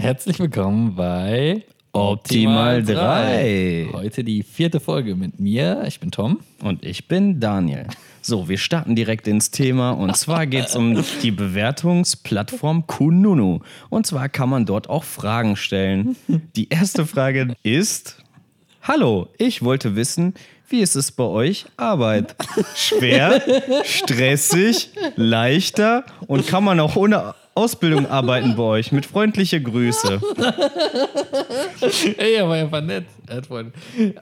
Herzlich willkommen bei Optimal 3. Heute die vierte Folge mit mir. Ich bin Tom. Und ich bin Daniel. So, wir starten direkt ins Thema. Und zwar geht es um die Bewertungsplattform Kununu. Und zwar kann man dort auch Fragen stellen. Die erste Frage ist: Hallo, ich wollte wissen, wie ist es bei euch? Arbeit? Schwer, stressig, leichter und kann man auch ohne Ausbildung arbeiten bei euch? Mit freundliche Grüße. Ey, er war ja nett.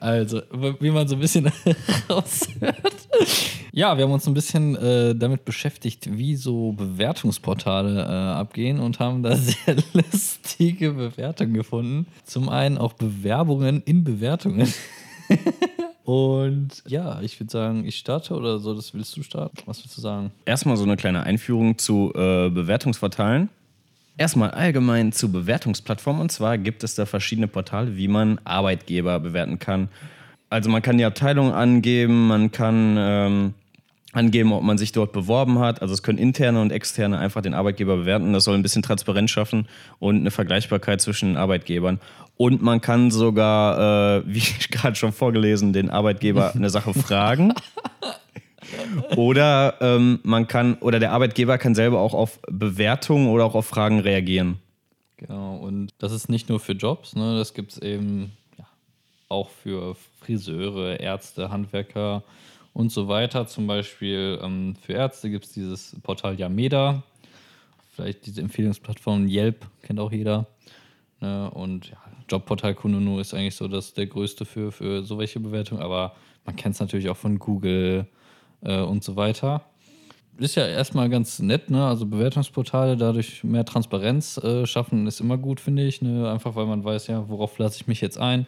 Also, wie man so ein bisschen raushört. Ja, wir haben uns ein bisschen äh, damit beschäftigt, wie so Bewertungsportale äh, abgehen und haben da sehr lustige Bewertungen gefunden. Zum einen auch Bewerbungen in Bewertungen. Und ja, ich würde sagen, ich starte oder so, das willst du starten? Was willst du sagen? Erstmal so eine kleine Einführung zu äh, Bewertungsportalen. Erstmal allgemein zu Bewertungsplattformen. Und zwar gibt es da verschiedene Portale, wie man Arbeitgeber bewerten kann. Also man kann die Abteilung angeben, man kann ähm, angeben, ob man sich dort beworben hat. Also es können interne und externe einfach den Arbeitgeber bewerten. Das soll ein bisschen Transparenz schaffen und eine Vergleichbarkeit zwischen den Arbeitgebern. Und man kann sogar, äh, wie ich gerade schon vorgelesen, den Arbeitgeber eine Sache fragen. Oder ähm, man kann, oder der Arbeitgeber kann selber auch auf Bewertungen oder auch auf Fragen reagieren. Genau, und das ist nicht nur für Jobs, ne? Das gibt es eben ja, auch für Friseure, Ärzte, Handwerker und so weiter. Zum Beispiel ähm, für Ärzte gibt es dieses Portal Yameda, vielleicht diese Empfehlungsplattform Yelp, kennt auch jeder. Ne? Und ja, Jobportal Kununu ist eigentlich so das der größte für, für so welche Bewertungen, aber man kennt es natürlich auch von Google äh, und so weiter. Ist ja erstmal ganz nett, ne? Also Bewertungsportale dadurch mehr Transparenz äh, schaffen, ist immer gut, finde ich. Ne? Einfach weil man weiß, ja, worauf lasse ich mich jetzt ein.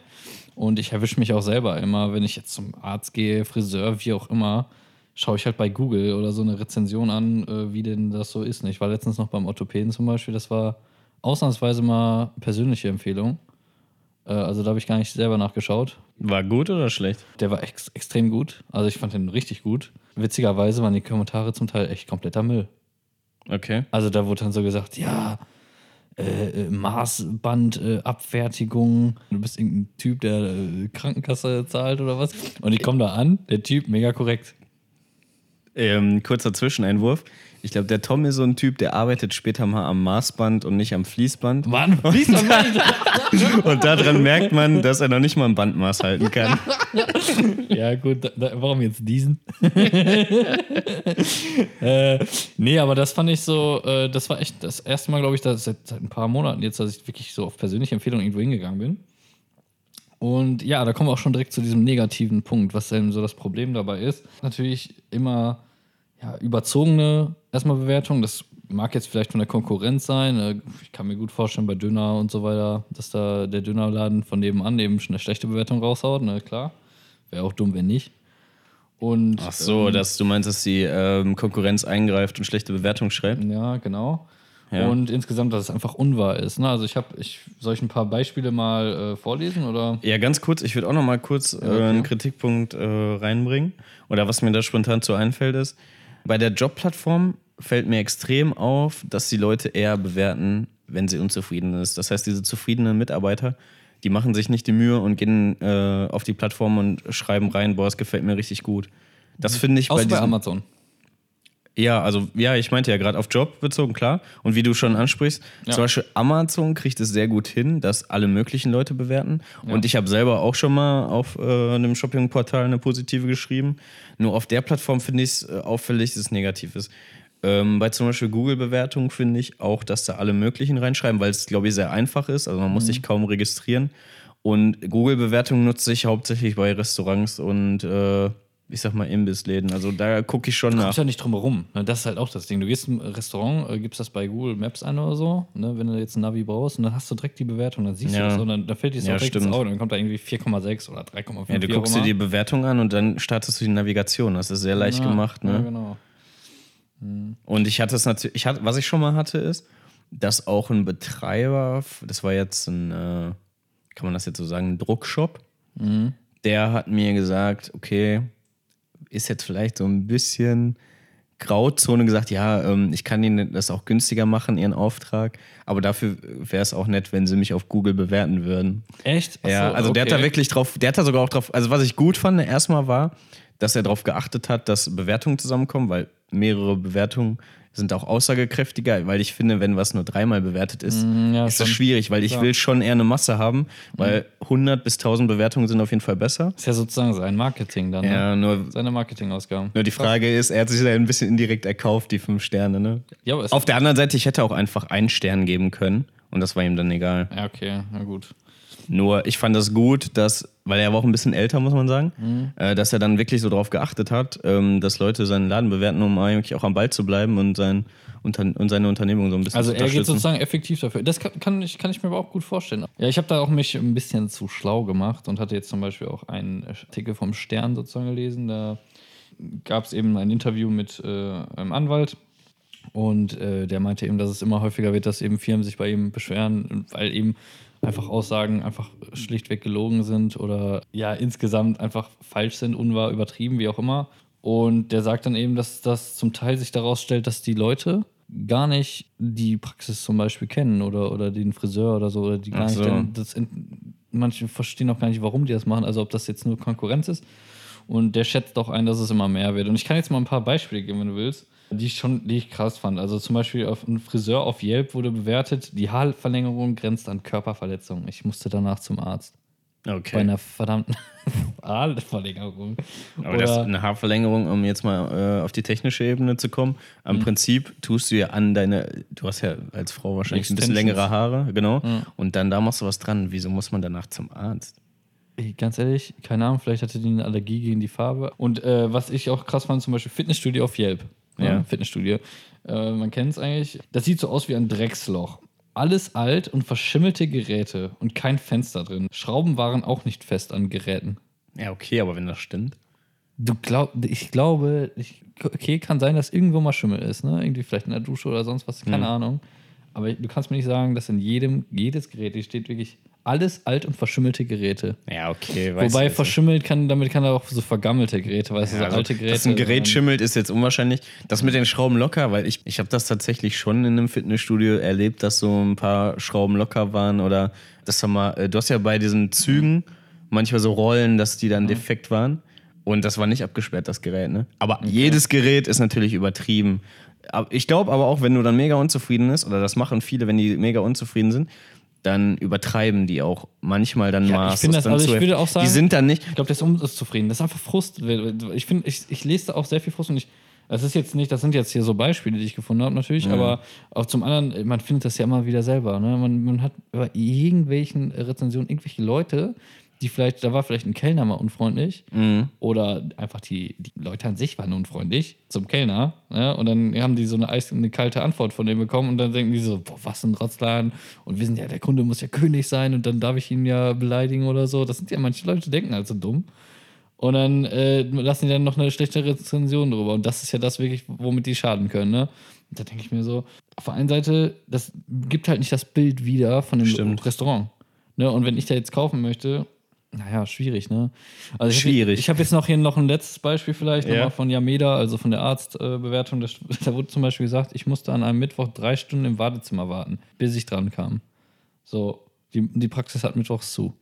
Und ich erwische mich auch selber immer, wenn ich jetzt zum Arzt gehe, Friseur, wie auch immer, schaue ich halt bei Google oder so eine Rezension an, äh, wie denn das so ist. Ne? Ich war letztens noch beim Orthopäden zum Beispiel, das war ausnahmsweise mal persönliche Empfehlung. Äh, also da habe ich gar nicht selber nachgeschaut. War gut oder schlecht? Der war ex extrem gut. Also ich fand den richtig gut. Witzigerweise waren die Kommentare zum Teil echt kompletter Müll. Okay. Also da wurde dann so gesagt, ja, äh, äh Maßbandabfertigung, äh, du bist irgendein Typ, der äh, Krankenkasse zahlt oder was. Und ich komme da an, der Typ mega korrekt. Ähm, kurzer Zwischeneinwurf. Ich glaube, der Tom ist so ein Typ, der arbeitet später mal am Maßband und nicht am Fließband. Mann, Fließband! und daran merkt man, dass er noch nicht mal ein Bandmaß halten kann. ja, gut, da, da, warum jetzt diesen? äh, nee, aber das fand ich so, äh, das war echt das erste Mal, glaube ich, dass, seit, seit ein paar Monaten jetzt, dass ich wirklich so auf persönliche Empfehlung irgendwo hingegangen bin. Und ja, da kommen wir auch schon direkt zu diesem negativen Punkt, was denn so das Problem dabei ist. Natürlich immer ja, überzogene erstmal Bewertung. Das mag jetzt vielleicht von der Konkurrenz sein. Äh, ich kann mir gut vorstellen, bei Döner und so weiter, dass da der Dönerladen von nebenan eben schon eine schlechte Bewertung raushaut. Ne, klar. Wäre auch dumm, wenn nicht. Und, Ach so, ähm, dass du meinst, dass die ähm, Konkurrenz eingreift und schlechte Bewertungen schreibt? Ja, genau. Ja. Und insgesamt, dass es einfach unwahr ist. Ne? Also ich habe, ich soll ich ein paar Beispiele mal äh, vorlesen oder? Ja, ganz kurz. Ich würde auch noch mal kurz äh, okay. einen Kritikpunkt äh, reinbringen oder was mir da spontan zu einfällt ist. Bei der Jobplattform fällt mir extrem auf, dass die Leute eher bewerten, wenn sie unzufrieden ist. Das heißt, diese zufriedenen Mitarbeiter, die machen sich nicht die Mühe und gehen äh, auf die Plattform und schreiben rein, boah, es gefällt mir richtig gut. Das finde ich Außer bei, bei Amazon. Ja, also ja, ich meinte ja gerade auf Job bezogen, klar. Und wie du schon ansprichst, ja. zum Beispiel Amazon kriegt es sehr gut hin, dass alle möglichen Leute bewerten. Ja. Und ich habe selber auch schon mal auf äh, einem Shoppingportal eine positive geschrieben. Nur auf der Plattform finde ich es äh, auffällig, dass es negativ ist. Ähm, bei zum Beispiel Google-Bewertungen finde ich auch, dass da alle möglichen reinschreiben, weil es, glaube ich, sehr einfach ist. Also man muss mhm. sich kaum registrieren. Und Google-Bewertungen nutze ich hauptsächlich bei Restaurants und äh, ich sag mal, Imbissläden. Also da gucke ich schon du nach. Du ja nicht drum herum. Ne? Das ist halt auch das Ding. Du gehst im Restaurant, äh, gibst das bei Google Maps ein oder so, ne? wenn du jetzt ein Navi brauchst, und dann hast du direkt die Bewertung, dann siehst ja. du das und dann, dann fällt dir das ja, auch direkt ins Auge. Dann kommt da irgendwie 4,6 oder 3,5. Ja, du guckst dir die Bewertung an und dann startest du die Navigation. Das ist sehr leicht ja, gemacht. Ne? Ja, genau. Hm. Und ich hatte es natürlich, ich hatte, was ich schon mal hatte, ist, dass auch ein Betreiber, das war jetzt ein, äh, kann man das jetzt so sagen, ein Druckshop, mhm. der hat mir gesagt, okay, ist jetzt vielleicht so ein bisschen Grauzone gesagt, ja, ähm, ich kann Ihnen das auch günstiger machen, Ihren Auftrag, aber dafür wäre es auch nett, wenn Sie mich auf Google bewerten würden. Echt? Ach ja, so, also der hat da okay. wirklich drauf, der hat da sogar auch drauf, also was ich gut fand, erstmal war, dass er darauf geachtet hat, dass Bewertungen zusammenkommen, weil mehrere Bewertungen sind auch aussagekräftiger, weil ich finde, wenn was nur dreimal bewertet ist, Mm, ja, ist das schwierig, weil ich Ja. will schon eher eine Masse haben, weil 100 bis 1000 Bewertungen sind auf jeden Fall besser. Ist ja sozusagen sein Marketing dann. Ja, Ne? nur, Seine Marketingausgaben. nur die Frage ist, er hat sich da ein bisschen indirekt erkauft, die fünf Sterne, ne? Ja, aber Auf der anderen Seite, ich hätte auch einfach einen Stern geben können und das war ihm dann egal. Ja, okay, na gut. Nur ich fand das gut, dass, weil er war auch ein bisschen älter, muss man sagen, Mhm. äh, dass er dann wirklich so drauf geachtet hat, ähm, dass Leute seinen Laden bewerten, um eigentlich auch am Ball zu bleiben und, sein, unter, und seine Unternehmung so ein bisschen Also zu er geht sozusagen effektiv dafür. Das kann, kann, ich, kann ich mir aber auch gut vorstellen. Ja, ich habe da auch mich ein bisschen zu schlau gemacht und hatte jetzt zum Beispiel auch einen Artikel vom Stern sozusagen gelesen. Da gab es eben ein Interview mit äh, einem Anwalt und äh, der meinte eben, dass es immer häufiger wird, dass eben Firmen sich bei ihm beschweren, weil eben einfach Aussagen einfach schlichtweg gelogen sind oder ja insgesamt einfach falsch sind, unwahr, übertrieben, wie auch immer. Und der sagt dann eben, dass das zum Teil sich daraus stellt, dass die Leute gar nicht die Praxis zum Beispiel kennen oder, oder den Friseur oder so, oder die gar nicht so. kennen. Das, in- manche verstehen auch gar nicht, warum die das machen, also ob das jetzt nur Konkurrenz ist. Und der schätzt auch ein, dass es immer mehr wird. Und ich kann jetzt mal ein paar Beispiele geben, wenn du willst, die ich schon, die ich krass fand. Also zum Beispiel auf ein Friseur auf Yelp wurde bewertet, die Haarverlängerung grenzt an Körperverletzung. Ich musste danach zum Arzt. Bei Okay. einer verdammten Haarverlängerung. Aber das ist eine Haarverlängerung, um jetzt mal äh, auf die technische Ebene zu kommen. Am Mhm. Prinzip tust du ja an deine, du hast ja als Frau wahrscheinlich ein bisschen längere Haare, genau. Und dann da machst du was dran. Wieso muss man danach zum Arzt? Ganz ehrlich, keine Ahnung, vielleicht hatte die eine Allergie gegen die Farbe. Und äh, was ich auch krass fand, zum Beispiel Fitnessstudio auf Yelp. Ja. Ja. Fitnessstudio. Äh, man kennt es eigentlich. Das sieht so aus wie ein Drecksloch. Alles alt und verschimmelte Geräte und kein Fenster drin. Schrauben waren auch nicht fest an Geräten. Ja, okay, aber wenn das stimmt. Du glaub, ich glaube, ich, okay, kann sein, dass irgendwo mal Schimmel ist, ne? Irgendwie vielleicht in der Dusche oder sonst was, keine Ahnung. Aber du kannst mir nicht sagen, dass in jedem, jedes Gerät, hier steht wirklich alles alt und verschimmelte Geräte. Ja, okay. weiß Wobei verschimmelt kann, damit kann er auch so vergammelte Geräte, weißt du, Ja, so also, alte Geräte. dass ein Gerät ähm, schimmelt, ist jetzt unwahrscheinlich. Das mit den Schrauben locker, weil ich, ich habe das tatsächlich schon in einem Fitnessstudio erlebt, dass so ein paar Schrauben locker waren oder dass da mal, äh, du hast ja bei diesen Zügen manchmal so Rollen, dass die dann defekt waren und das war nicht abgesperrt, das Gerät, ne? Aber jedes Gerät ist natürlich übertrieben. Ich glaube aber auch, wenn du dann mega unzufrieden bist, oder das machen viele, wenn die mega unzufrieden sind, dann übertreiben die auch manchmal dann Ja, Maß. ich finde das- dann also ich würde auch sagen- die sind dann nicht, Ich glaube, der ist unzufrieden. Das ist einfach Frust. Ich finde, ich, ich lese da auch sehr viel Frust und ich. Das ist jetzt nicht, das sind jetzt hier so Beispiele, die ich gefunden habe, natürlich, aber auch zum anderen, man findet das ja immer wieder selber. Ne? Man, man hat bei irgendwelchen Rezensionen irgendwelche Leute, die vielleicht, da war vielleicht ein Kellner mal unfreundlich oder einfach die, die Leute an sich waren unfreundlich zum Kellner ne? und dann haben die so eine, eine kalte Antwort von dem bekommen und dann denken die so, boah, was ein Rotzladen und wir sind ja, der Kunde muss ja König sein und dann darf ich ihn ja beleidigen oder so. Das sind ja manche Leute, denken halt so dumm. Und dann äh, lassen die dann noch eine schlechte Rezension drüber. Und das ist ja das wirklich, womit die schaden können. Ne? Und da denke ich mir so, auf der einen Seite, das gibt halt nicht das Bild wieder von dem Stimmt. Restaurant. Ne? Und wenn ich da jetzt kaufen möchte, naja, schwierig, ne? Also Schwierig. Ich habe jetzt noch hier noch ein letztes Beispiel vielleicht Ja. nochmal von Yameda, also von der Arztbewertung. da, da wurde zum Beispiel gesagt, ich musste an einem Mittwoch drei Stunden im Wartezimmer warten, bis ich dran kam. So, die, die Praxis hat mittwochs zu.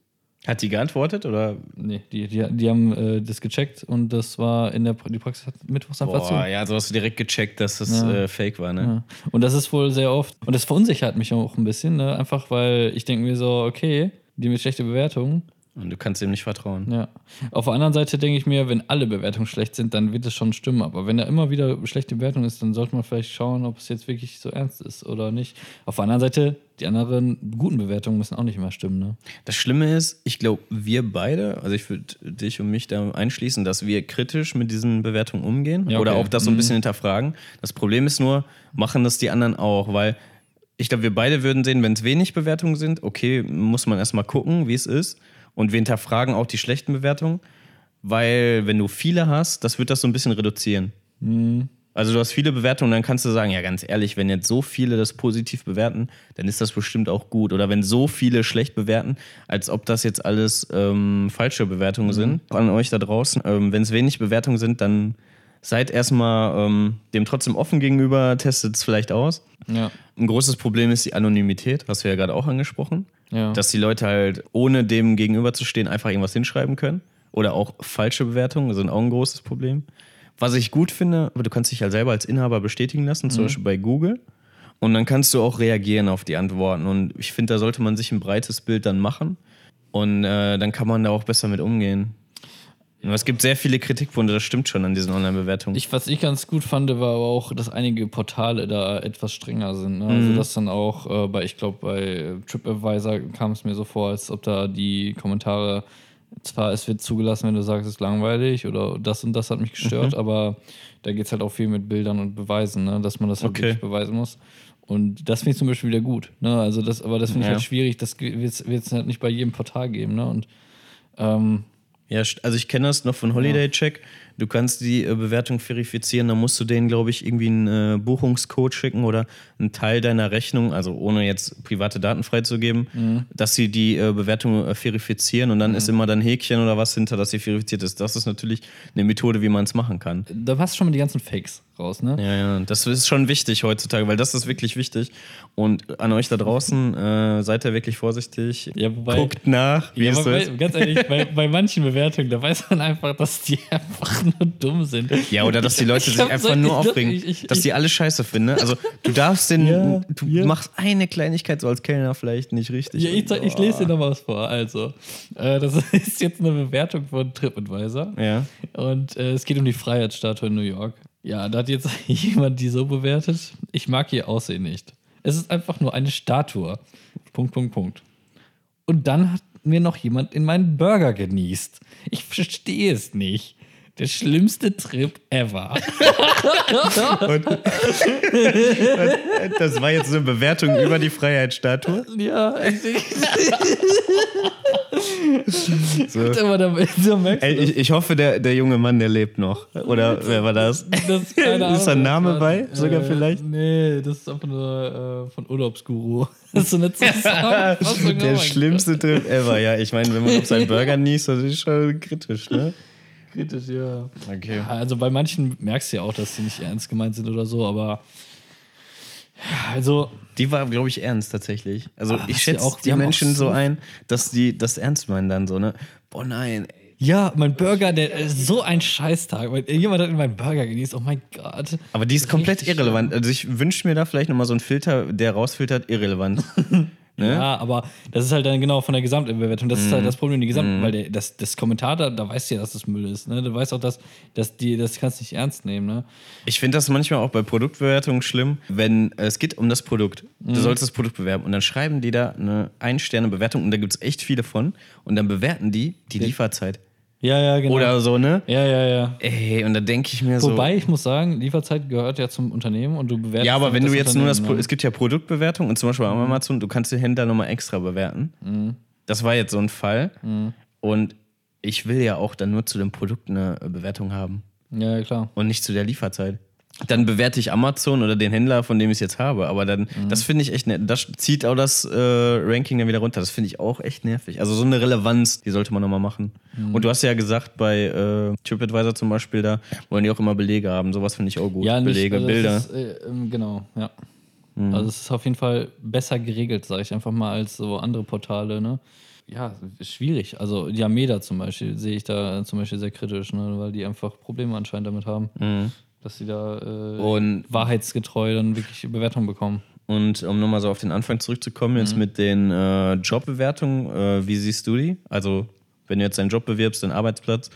Hat die geantwortet oder? Nee, die, die, die haben äh, das gecheckt und das war in der die Praxis hat mittwochs einfach zu. Ja, so hast du direkt gecheckt, dass das Ja. äh, fake war, ne? Ja. Und das ist wohl sehr oft. Und das verunsichert mich auch ein bisschen, ne? Einfach weil ich denke mir so, okay, die mit schlechter Bewertung. Und du kannst ihm nicht vertrauen. Ja. Auf der anderen Seite denke ich mir, wenn alle Bewertungen schlecht sind, dann wird es schon stimmen. Aber wenn da immer wieder schlechte Bewertung ist, dann sollte man vielleicht schauen, ob es jetzt wirklich so ernst ist oder nicht. Auf der anderen Seite, die anderen guten Bewertungen müssen auch nicht immer stimmen, ne? Das Schlimme ist, ich glaube, wir beide, also ich würde dich und mich da einschließen, dass wir kritisch mit diesen Bewertungen umgehen Ja, oder okay. auch das so ein Mhm. bisschen hinterfragen. Das Problem ist nur, machen das die anderen auch, weil ich glaube, wir beide würden sehen, wenn es wenig Bewertungen sind, okay, muss man erstmal gucken, wie es ist. Und wir hinterfragen auch die schlechten Bewertungen, weil wenn du viele hast, das wird das so ein bisschen reduzieren. Also du hast viele Bewertungen, dann kannst du sagen, ja ganz ehrlich, wenn jetzt so viele das positiv bewerten, dann ist das bestimmt auch gut. Oder wenn so viele schlecht bewerten, als ob das jetzt alles ähm, falsche Bewertungen sind an euch da draußen. Ähm, wenn es wenig Bewertungen sind, dann seid erstmal ähm, dem trotzdem offen gegenüber, testet es vielleicht aus. Ja. Ein großes Problem ist die Anonymität, hast du ja gerade auch angesprochen. Ja. Dass die Leute halt, ohne dem gegenüber zu stehen, einfach irgendwas hinschreiben können. Oder auch falsche Bewertungen sind auch ein großes Problem. Was ich gut finde, aber du kannst dich halt selber als Inhaber bestätigen lassen, zum Beispiel bei Google. Und dann kannst du auch reagieren auf die Antworten. Und ich finde, da sollte man sich ein breites Bild dann machen. Und äh, dann kann man da auch besser mit umgehen. Es gibt sehr viele Kritikpunkte, das stimmt schon an diesen Online-Bewertungen. Ich, was ich ganz gut fand, war aber auch, dass einige Portale da etwas strenger sind. Ne? Also, dass dann auch äh, bei, ich glaube, bei TripAdvisor kam es mir so vor, als ob da die Kommentare, zwar es wird zugelassen, wenn du sagst, es ist langweilig oder das und das hat mich gestört, aber da geht es halt auch viel mit Bildern und Beweisen, ne? dass man das halt Okay. wirklich beweisen muss. Und das finde ich zum Beispiel wieder gut. Ne? Also das, aber das finde ich Ja. halt schwierig, das wird es halt nicht bei jedem Portal geben. Ne? Und ähm, Ja, also ich kenne das noch von Holiday Check. Du kannst die äh, Bewertung verifizieren, dann musst du denen, glaube ich, irgendwie einen äh, Buchungscode schicken oder einen Teil deiner Rechnung, also ohne jetzt private Daten freizugeben, dass sie die äh, Bewertung verifizieren und dann ist immer dann Häkchen oder was hinter, dass sie verifiziert ist. Das ist natürlich eine Methode, wie man es machen kann. da passt schon mal die ganzen Fakes raus. Ne? Ja, ja, das ist schon wichtig heutzutage, weil das ist wirklich wichtig. Und an euch da draußen, äh, seid ihr wirklich vorsichtig. Ja, wobei- Guckt nach, wie Ja, ist. ganz ehrlich, bei, bei manchen Bewertungen, da weiß man einfach, dass die einfach nur dumm sind. Ja, oder dass die Leute Ich sich einfach so- nur ich- aufregen, ich- ich- dass die alle scheiße finden. Ne? Also du darfst den, Ja, du ja. machst eine Kleinigkeit so als Kellner vielleicht nicht richtig. Ja, ich, zeig- ich lese dir noch was vor. Also, äh, das ist jetzt eine Bewertung von TripAdvisor. Ja. Und äh, es geht um die Freiheitsstatue in New York. Ja, da hat jetzt jemand die so bewertet. Ich mag ihr Aussehen nicht. Es ist einfach nur eine Statue. Punkt, Punkt, Punkt. Und dann hat mir noch jemand in meinen Burger genießt. Ich verstehe es nicht. Der schlimmste Trip ever. Und das war jetzt eine Bewertung über die Freiheitsstatue. ja, ich, So. aber da, da merkst du, Ey, ich, ich hoffe, der, der junge Mann, der lebt noch. Oder wer war das? Das ist, Ist da ein Name bei? Sogar vielleicht? Nee, das ist einfach nur äh, von Urlaubsguru. Das ist so eine Zusammenfassung. Der Oh schlimmste Trip ever. Ja, ich meine, wenn man auf seinen Burger niest, das ist schon kritisch, ne? Kritisch, ja. Okay. Ja, Also bei manchen merkst du ja auch, dass sie nicht ernst gemeint sind oder so, aber ja, also Die war, glaube ich, ernst tatsächlich. Also Ah, ich schätze auch- die die Menschen auch so ein, dass die das ernst meinen dann so, ne? Boah, nein. ey. ja, mein Burger, der ist so ein Scheißtag. Jemand hat in meinen Burger genießt. Oh mein Gott. Aber die ist komplett irrelevant. Also ich wünsche mir da vielleicht nochmal so einen Filter, der rausfiltert, irrelevant. ne? Ja, aber das ist halt dann genau von der Gesamtbewertung. Das Mhm. ist halt das Problem, die Gesamt, weil der, das, das Kommentar da, da weißt du ja, dass das Müll ist. Ne? Du weißt auch, dass, dass die, das kannst du nicht ernst nehmen. Ne? Ich finde das manchmal auch bei Produktbewertungen schlimm, wenn äh, es geht um das Produkt. Du sollst das Produkt bewerben und dann schreiben die da eine Ein-Sterne-Bewertung und da gibt es echt viele von und dann bewerten die die Lieferzeit. Ja, ja, genau. Oder so, ne? ja, ja, ja. Ey, und da denke ich mir so. Wobei, ich muss sagen, Lieferzeit gehört ja zum Unternehmen und du bewertest. Ja, aber wenn du jetzt nur das, ne? es gibt ja Produktbewertung und zum Beispiel bei Amazon, du kannst den Händler nochmal extra bewerten. Mhm. Das war jetzt so ein Fall. Und ich will ja auch dann nur zu dem Produkt eine Bewertung haben? Ja, ja, klar. und nicht zu der Lieferzeit. Dann bewerte ich Amazon oder den Händler, von dem ich es jetzt habe. Aber dann, Mhm. das finde ich echt nett. Das zieht auch das äh, Ranking dann wieder runter. Das finde ich auch echt nervig. Also so eine Relevanz, die sollte man nochmal machen. Mhm. Und du hast ja gesagt, bei äh, TripAdvisor zum Beispiel, da wollen die auch immer Belege haben. Sowas finde ich auch gut. Ja, nicht, Belege, also Bilder. Ist, äh, ähm, genau, ja. Mhm. Also es ist auf jeden Fall besser geregelt, sage ich einfach mal, als so andere Portale, ne? Ja, schwierig. Also die Ameda zum Beispiel sehe ich da zum Beispiel sehr kritisch, ne? weil die einfach Probleme anscheinend damit haben, dass sie da äh, Mhm. Und- wahrheitsgetreu dann wirklich Bewertungen bekommen. Und um nochmal so auf den Anfang zurückzukommen, jetzt mit den äh, Jobbewertungen, äh, wie siehst du die? Also, wenn du jetzt deinen Job bewirbst, deinen Arbeitsplatz,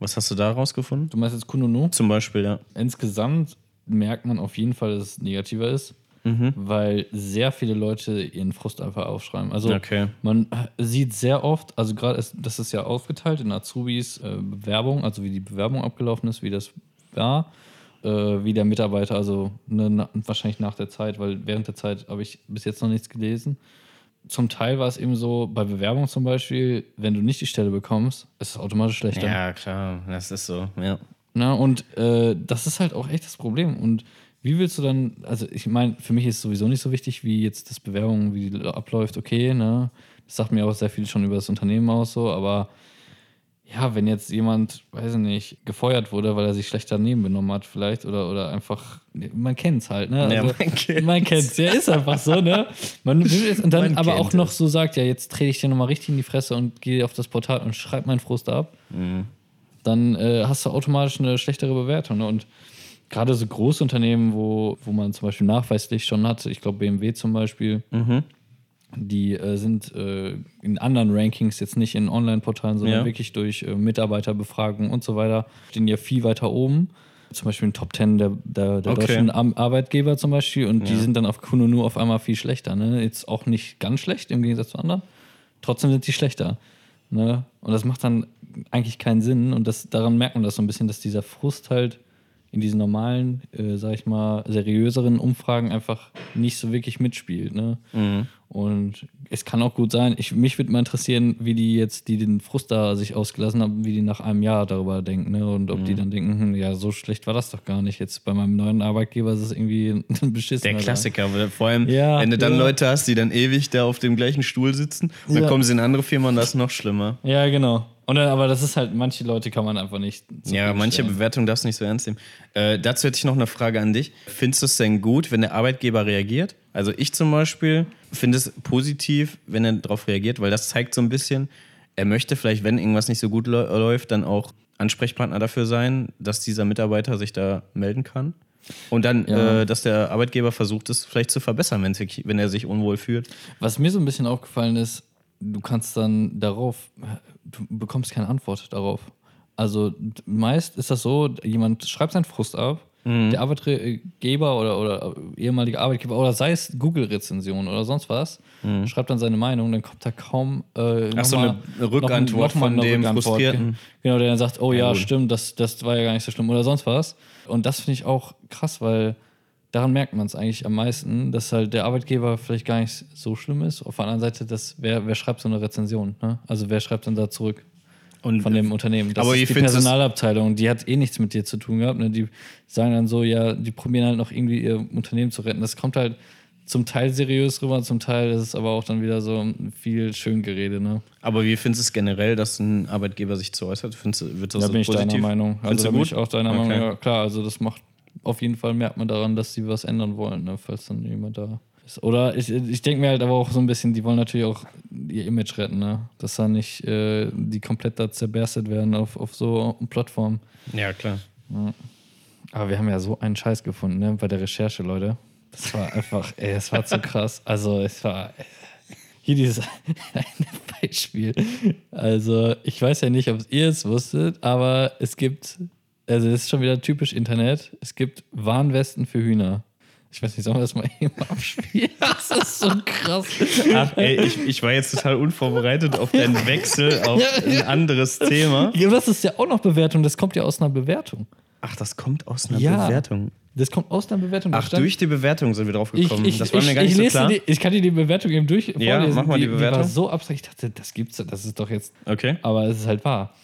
was hast du da rausgefunden? Du meinst jetzt Kununu? Zum Beispiel, ja. Insgesamt merkt man auf jeden Fall, dass es negativer ist, Mhm. weil sehr viele Leute ihren Frust einfach aufschreiben. Also Okay. man sieht sehr oft, also gerade das ist ja aufgeteilt in Azubis äh, Bewerbung, also wie die Bewerbung abgelaufen ist, wie das war, äh, wie der Mitarbeiter, also ne, na, wahrscheinlich nach der Zeit, weil während der Zeit habe ich bis jetzt noch nichts gelesen. Zum Teil war es eben so, bei Bewerbung zum Beispiel, wenn du nicht die Stelle bekommst, ist es automatisch schlechter. Ja, klar, das ist so, ja. Na, und äh, das ist halt auch echt das Problem. Und wie willst du dann, also ich meine, für mich ist es sowieso nicht so wichtig, wie jetzt das Bewerbung, wie die abläuft, okay, ne? Das sagt mir auch sehr viel schon über das Unternehmen aus, so, aber ja, wenn jetzt jemand, weiß ich nicht, gefeuert wurde, weil er sich schlecht daneben benommen hat, vielleicht, oder, oder einfach, man kennt's halt, ne? Ja, Also, man kennt's. man kennt's, ja, ist einfach so, ne? Man will es und dann Man aber kennt auch noch es. so sagt, ja, jetzt trete ich dir nochmal richtig in die Fresse und gehe auf das Portal und schreib meinen Frust ab, Mhm. dann äh, hast du automatisch eine schlechtere Bewertung, ne? Und gerade so Großunternehmen, wo, wo man zum Beispiel nachweislich schon hat, ich glaube BMW zum Beispiel, Mhm. Die äh, sind äh, in anderen Rankings, jetzt nicht in Online-Portalen, sondern Ja. wirklich durch äh, Mitarbeiterbefragungen und so weiter, stehen ja viel weiter oben. Zum Beispiel in Top 10 der, der, der Okay. deutschen Am Arbeitgeber zum Beispiel und die Ja. sind dann auf Kununu auf einmal viel schlechter. Ne? Jetzt auch nicht ganz schlecht im Gegensatz zu anderen, trotzdem sind die schlechter. Ne? Und das macht dann eigentlich keinen Sinn und das, daran merkt man das so ein bisschen, dass dieser Frust halt in diesen normalen, äh, sag ich mal, seriöseren Umfragen einfach nicht so wirklich mitspielt. Ne? Mhm. Und es kann auch gut sein, ich, mich würde mal interessieren, wie die jetzt, die den Frust da sich ausgelassen haben, wie die nach einem Jahr darüber denken. Ne? Und ob die Mhm. dann denken, hm, ja, so schlecht war das doch gar nicht. Jetzt bei meinem neuen Arbeitgeber ist es irgendwie ein beschissen. Der Klassiker, weil vor allem, Ja, wenn du dann ja. Leute hast, die dann ewig da auf dem gleichen Stuhl sitzen und dann Ja. kommen sie in eine andere Firma und das ist noch schlimmer. Ja, genau. Und dann, aber das ist halt, manche Leute kann man einfach nicht. Ja, manche. Bewertungen darfst du nicht so ernst nehmen. Äh, dazu hätte ich noch eine Frage an dich. Findest du es denn gut, wenn der Arbeitgeber reagiert? Also ich zum Beispiel finde es positiv, wenn er darauf reagiert, weil das zeigt so ein bisschen, er möchte vielleicht, wenn irgendwas nicht so gut läu- läuft, dann auch Ansprechpartner dafür sein, dass dieser Mitarbeiter sich da melden kann. Und dann, Ja. äh, dass der Arbeitgeber versucht, es vielleicht zu verbessern, wenn, sich- wenn er sich unwohl fühlt. Was mir so ein bisschen aufgefallen ist, du kannst dann darauf, du bekommst keine Antwort darauf. Also meist ist das so, jemand schreibt seinen Frust ab, Mhm. der Arbeitgeber oder, oder ehemalige Arbeitgeber oder sei es Google-Rezension oder sonst was, schreibt dann seine Meinung, dann kommt da kaum äh, Mhm. Ach so, eine Rückantwort mal von eine dem Rückantwort. Frustrierten. Genau, der dann sagt, oh ja, gut. stimmt, das, das war ja gar nicht so schlimm oder sonst was. Und das finde ich auch krass, weil daran merkt man es eigentlich am meisten, dass halt der Arbeitgeber vielleicht gar nicht so schlimm ist. Auf der anderen Seite, dass, wer, wer schreibt so eine Rezension? Ne? Also wer schreibt dann da zurück Und von dem Unternehmen? Das aber ist die Personalabteilung, die hat eh nichts mit dir zu tun gehabt. Ne? Die sagen dann so, ja, die probieren halt noch irgendwie ihr Unternehmen zu retten. Das kommt halt zum Teil seriös rüber, zum Teil ist es aber auch dann wieder so viel Schöngerede. Ne? Aber wie findest du es generell, dass ein Arbeitgeber sich zu äußert? Findest du, wird das Da bin ich positiv? deiner Meinung. Also da bin ich auch deiner Okay. Meinung. Ja, klar, also das macht auf jeden Fall merkt man daran, dass sie was ändern wollen, ne, falls dann jemand da ist. Oder ich, ich denke mir halt aber auch so ein bisschen, die wollen natürlich auch ihr Image retten, ne? Dass da nicht äh, die komplett da zerberstet werden auf, auf so Plattformen. Ja, klar. Aber wir haben ja so einen Scheiß gefunden, ne, bei der Recherche, Leute. Das war einfach, ey, es war zu krass. Also es war hier dieses Beispiel. Also ich weiß ja nicht, ob ihr es wusstet, aber es gibt, also das ist schon wieder typisch Internet, es gibt Warnwesten für Hühner. Ich weiß nicht, sollen wir das mal eben abspielen? Das ist so krass. Ach, ey, ich, ich war jetzt total unvorbereitet auf deinen Wechsel auf ein anderes Thema. Ja, das ist ja auch noch Bewertung, das kommt ja aus einer Bewertung. Ach, das kommt aus einer Ja. Bewertung. Das kommt aus einer Bewertung. Ach, durch die Bewertung sind wir drauf Ich, gekommen. ich, das war ich, mir gar nicht ich, so klar. Die, ich kann dir die Bewertung eben durch Ja, mach mal die die, Bewertung. Die war so abstrakt. Ich dachte, das gibt's, das ist doch jetzt. Okay. Aber es ist halt wahr.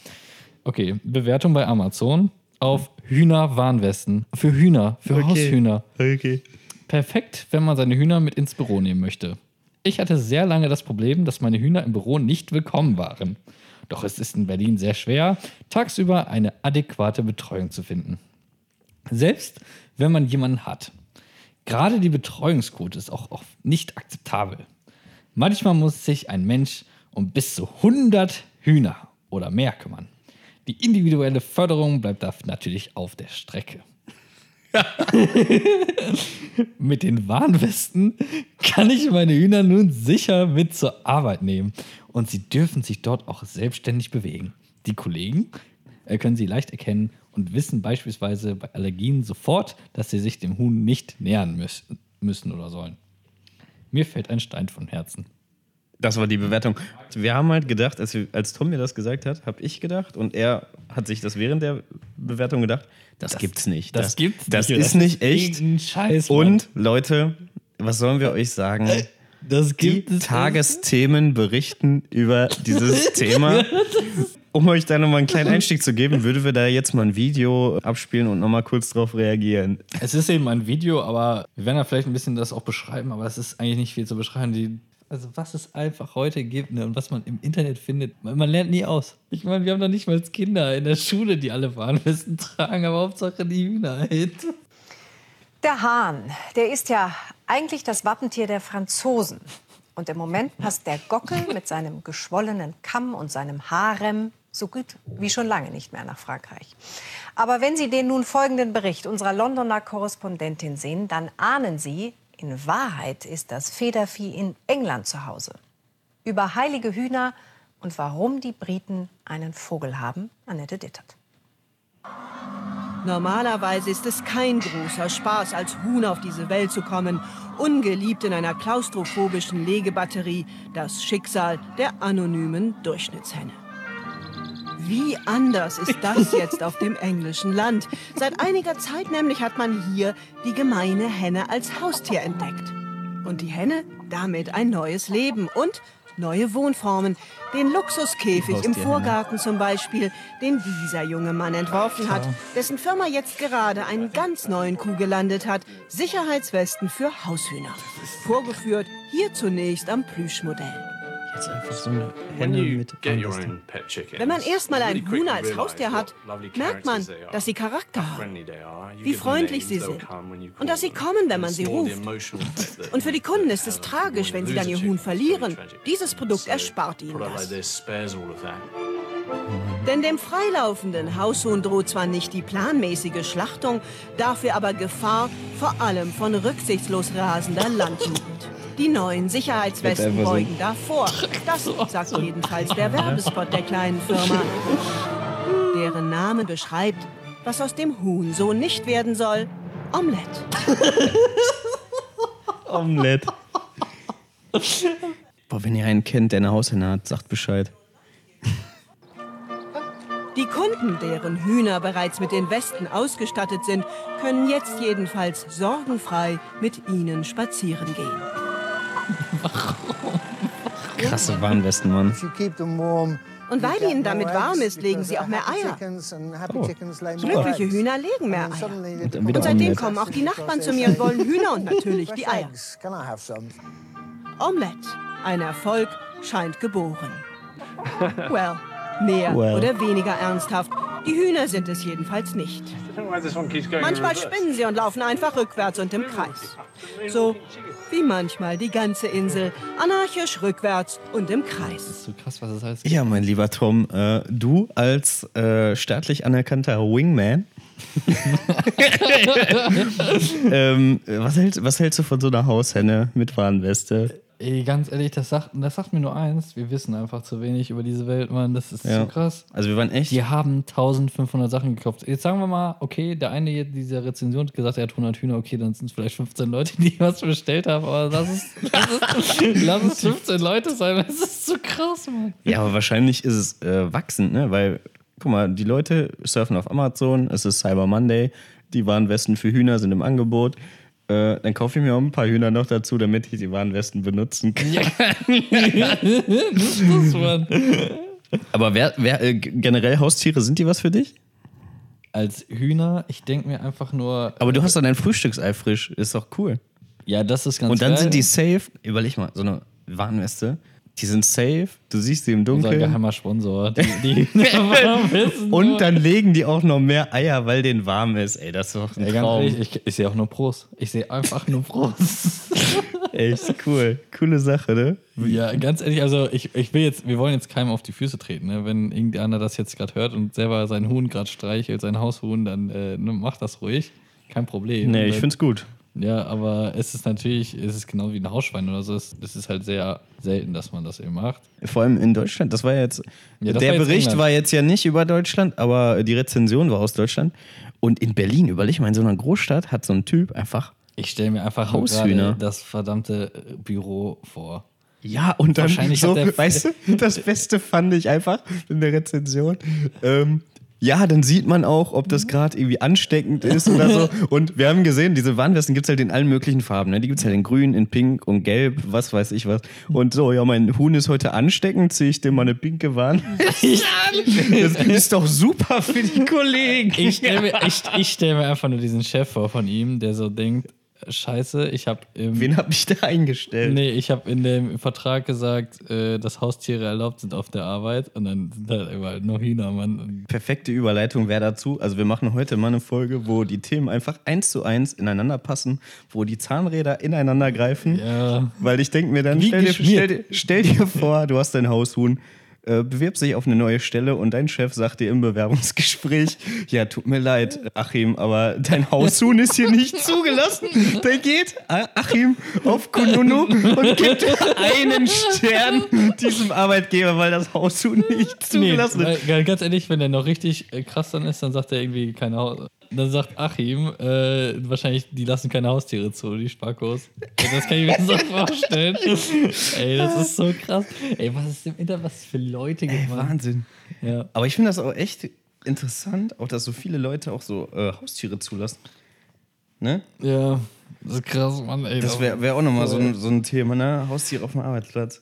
Okay, Bewertung bei Amazon auf Hühner-Warnwesten. Für Hühner, für Okay. Haushühner. Okay. Perfekt, wenn man seine Hühner mit ins Büro nehmen möchte. Ich hatte sehr lange das Problem, dass meine Hühner im Büro nicht willkommen waren. Doch es ist in Berlin sehr schwer, tagsüber eine adäquate Betreuung zu finden. Selbst wenn man jemanden hat. Gerade die Betreuungsquote ist auch oft nicht akzeptabel. Manchmal muss sich ein Mensch um bis zu 100 Hühner oder mehr kümmern. Die individuelle Förderung bleibt da natürlich auf der Strecke. Mit den Warnwesten kann ich meine Hühner nun sicher mit zur Arbeit nehmen und sie dürfen sich dort auch selbstständig bewegen. Die Kollegen äh, können sie leicht erkennen und wissen beispielsweise bei Allergien sofort, dass sie sich dem Huhn nicht nähern müß müssen oder sollen. Mir fällt ein Stein vom Herzen. Das war die Bewertung. Wir haben halt gedacht, als, wir, als Tom mir das gesagt hat, habe ich gedacht und er hat sich das während der Bewertung gedacht, das, gibt's nicht. Das, gibt's Das nicht. ist nicht echt. Scheiß. Und Leute, was sollen wir euch sagen? das Die gibt es. Tagesthemen berichten über dieses Thema. Um euch da nochmal einen kleinen Einstieg zu geben, würden wir da jetzt mal ein Video abspielen und nochmal kurz drauf reagieren. Es ist eben ein Video, aber wir werden da vielleicht ein bisschen das auch beschreiben, aber es ist eigentlich nicht viel zu beschreiben. Die, Also was es einfach heute gibt ne, und was man im Internet findet, man, man lernt nie aus. Ich meine, wir haben doch nicht mal Kinder in der Schule, die alle Warnwesten tragen, aber Hauptsache die Hühner halt. Der Hahn, der ist ja eigentlich das Wappentier der Franzosen. Und im Moment passt der Gockel mit seinem geschwollenen Kamm und seinem Harem so gut wie schon lange nicht mehr nach Frankreich. Aber wenn Sie den nun folgenden Bericht unserer Londoner Korrespondentin sehen, dann ahnen Sie, in Wahrheit ist das Federvieh in England zu Hause. Über heilige Hühner und warum die Briten einen Vogel haben, Annette Dittert. Normalerweise ist es kein großer Spaß, als Huhn auf diese Welt zu kommen, ungeliebt in einer klaustrophobischen Legebatterie, das Schicksal der anonymen Durchschnittshenne. Wie anders ist das jetzt auf dem englischen Land? Seit einiger Zeit nämlich hat man hier die gemeine Henne als Haustier entdeckt. Und die Henne damit ein neues Leben und neue Wohnformen. Den Luxuskäfig im Vorgarten zum Beispiel, den dieser junge Mann entworfen hat, dessen Firma jetzt gerade einen ganz neuen Kuh gelandet hat. Sicherheitswesten für Haushühner. Vorgeführt hier zunächst am Plüschmodell. Jetzt einfach so eine Henne mit. Wenn man erstmal ein Huhn als Haustier hat, merkt man, dass sie Charakter haben. Wie freundlich sie sind. Und dass sie kommen, wenn man sie ruft. Und für die Kunden ist es tragisch, wenn sie dann ihr Huhn verlieren. Dieses Produkt erspart ihnen das. Denn dem freilaufenden Haushuhn droht zwar nicht die planmäßige Schlachtung, dafür aber Gefahr, vor allem von rücksichtslos rasender Landjugend. Die neuen Sicherheitswesten beugen davor. Das sagt jedenfalls der Werbespot der kleinen Firma, deren Name beschreibt, was aus dem Huhn so nicht werden soll. Omelette. Omelette. Boah, wenn ihr einen kennt, der eine Haushenne hat, sagt Bescheid. Die Kunden, deren Hühner bereits mit den Westen ausgestattet sind, können jetzt jedenfalls sorgenfrei mit ihnen spazieren gehen. Krasse Warnwesten, Mann. Und weil ihnen damit warm ist, legen sie auch mehr Eier. Glückliche Hühner legen mehr Eier. wieder Und seitdem kommen auch die Nachbarn zu mir und wollen Hühner und natürlich die Eier. Omelette. Ein Erfolg scheint geboren. Well, mehr Well. oder weniger ernsthaft. Die Hühner sind es jedenfalls nicht. Manchmal spinnen sie und laufen einfach rückwärts und im Kreis. So wie manchmal die ganze Insel. Anarchisch rückwärts und im Kreis. So krass, was das heißt. Ja, mein lieber Tom, äh, du als äh, staatlich anerkannter Wingman. ähm, was, hältst, was hältst du von so einer Haushenne mit Warnweste? Ey, ganz ehrlich, das sagt, das sagt mir nur eins. Wir wissen einfach zu wenig über diese Welt, Mann. Das ist Ja. so krass. Also wir waren echt. Die haben 1500 Sachen gekauft. Jetzt sagen wir mal, okay, der eine hier, dieser Rezension hat gesagt, er hat 100 Hühner. Okay, dann sind es vielleicht 15 Leute, die was bestellt haben. Aber lass es, lass es, lass es 15 Leute sein. Das ist so krass, Mann. Ja, aber wahrscheinlich ist es äh, wachsend, ne? Weil, guck mal, die Leute surfen auf Amazon, es ist Cyber Monday, die Warnwesten für Hühner sind im Angebot. Äh, dann kaufe ich mir auch ein paar Hühner noch dazu, damit ich die Warnwesten benutzen kann. Das ist, Mann. Aber wer, wer, äh, generell Haustiere, sind die was für dich? Als Hühner, ich denke mir einfach nur, Aber du hast dann dein Frühstücksei frisch, ist doch cool. ja, das ist ganz Und dann geil. sind die safe, überleg mal, so eine Warnweste, die sind safe, du siehst sie im unser Dunkeln. geheimer Sponsor. Die, die wissen Und dann legen die auch noch mehr Eier, weil denen warm ist. Ey, das ist doch ein ganz Traum. ehrlich, ich, ich sehe auch nur Pros. Ich sehe einfach nur Pros. Echt cool. Coole Sache, ne? Ja, ganz ehrlich, also ich, ich will jetzt, wir wollen jetzt keinem auf die Füße treten. Ne? Wenn irgendeiner das jetzt gerade hört und selber seinen Huhn gerade streichelt, sein Haushuhn, dann äh, ne, macht das ruhig. Kein Problem. Nee, ich dann- find's gut. Ja, aber es ist natürlich, es ist genau wie ein Hausschwein oder so. Es, es ist halt sehr selten, dass man das eben macht. Vor allem in Deutschland. Das war ja jetzt. Ja, der war jetzt Bericht England. war jetzt ja nicht über Deutschland, aber die Rezension war aus Deutschland. Und in Berlin, überleg mal, in so einer Großstadt hat so ein Typ einfach. Ich stelle mir einfach Haushühner. das verdammte äh, Büro vor. Ja, und dann Wahrscheinlich so, weißt du, das Beste fand ich einfach in der Rezension. Ähm, ja, dann sieht man auch, ob das gerade irgendwie ansteckend ist oder so. Und wir haben gesehen, diese Warnwesten gibt es halt in allen möglichen Farben. Ne? Die gibt es halt in grün, in pink und gelb, was weiß ich was. Und so, ja, mein Huhn ist heute ansteckend, ziehe ich dem mal eine pinke Warnweste an. Das ist doch super für die Kollegen. Ich stelle mir, ich, ich stell mir einfach nur diesen Chef vor von ihm, der so denkt, scheiße, ich habe im. Wen hab ich da eingestellt? Nee, ich habe in dem Vertrag gesagt, äh, dass Haustiere erlaubt sind auf der Arbeit und dann sind halt überall noch Hühner, Mann. Perfekte Überleitung wäre dazu. Also wir machen heute mal eine Folge, wo die Themen einfach eins zu eins ineinander passen, wo die Zahnräder ineinander greifen. Ja. Weil ich denke mir dann, stell dir, stell, stell dir vor, du hast dein Haushuhn, äh, bewirbst dich auf eine neue Stelle und dein Chef sagt dir im Bewerbungsgespräch, ja, tut mir leid, Achim, aber dein Haushuhn ist hier nicht zugelassen. Der geht, A- Achim, auf Kununu und gibt einen Stern diesem Arbeitgeber, weil das Haushuhn nicht zugelassen nee, ist. weil- Ganz ehrlich, wenn der noch richtig äh, krass dann ist, dann sagt er irgendwie keine Haus. Dann sagt Achim, äh, wahrscheinlich, die lassen keine Haustiere zu, die Spackos. Ja, Das kann ich mir so vorstellen. Ey, das ist so krass. Ey, was ist im Internet, was für Leute gibt, Mann. Wahnsinn. Ja. Aber ich finde das auch echt interessant, auch dass so viele Leute auch so äh, Haustiere zulassen. Ne? ja, das ist krass, Mann. Ey, Das wäre wär auch nochmal so ein, so ein Thema, ne? Haustiere auf dem Arbeitsplatz.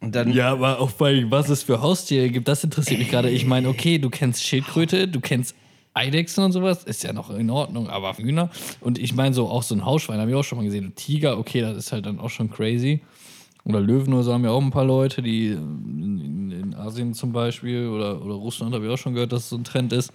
Und dann. Ja, aber auch bei was es für Haustiere gibt, das interessiert mich gerade. Ich meine, okay, du kennst Schildkröte, du kennst Eidechsen und sowas, ist ja noch in Ordnung, aber Hühner. Und ich meine, so auch so ein Hausschwein habe ich auch schon mal gesehen. Und Tiger, okay, das ist halt dann auch schon crazy. Oder Löwen oder so haben ja auch ein paar Leute, die in, in Asien zum Beispiel oder, oder Russland habe ich auch schon gehört, dass es so ein Trend ist.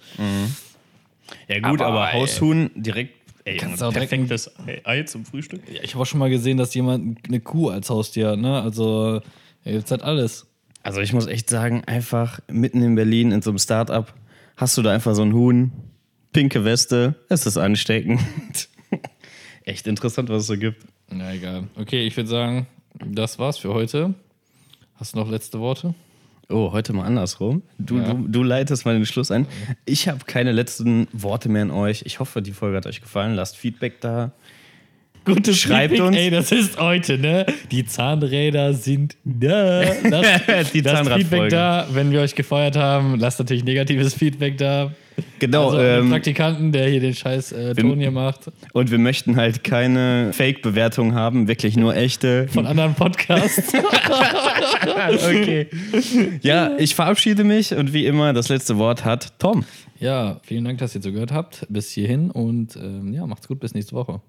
Ja, gut, Aber, aber. Haushuhn direkt. Ey, Kannst direkt perfektes Ei zum Frühstück. Ja, ich habe auch schon mal gesehen, dass jemand eine Kuh als Haustier hat, ne? Also, jetzt hat alles. Also, ich muss echt sagen, einfach mitten in Berlin in so einem Start-up hast du da einfach so ein Huhn, pinke Weste, es ist ansteckend. echt interessant, was es so gibt. Na egal. Okay, ich würde sagen, das war's für heute. Hast du noch letzte Worte? Oh, heute mal andersrum. Du, Ja. du, du leitest mal den Schluss ein. Ich habe keine letzten Worte mehr an euch. Ich hoffe, die Folge hat euch gefallen. Lasst Feedback da. Gute Schreibt uns. Ey, das ist heute, ne? Die Zahnräder sind da. Lasst, Die lasst. Feedback da. Wenn wir euch gefeuert haben, lasst natürlich negatives Feedback da. Genau, Also ähm, Praktikanten, der hier den scheiß äh, Ton hier macht. und wir möchten halt keine Fake-Bewertung haben, wirklich nur echte. Von anderen Podcasts. Okay. Ja, ich verabschiede mich und wie immer, das letzte Wort hat Tom. ja, vielen Dank, dass ihr zugehört habt. Bis hierhin und ähm, ja, macht's gut. Bis nächste Woche.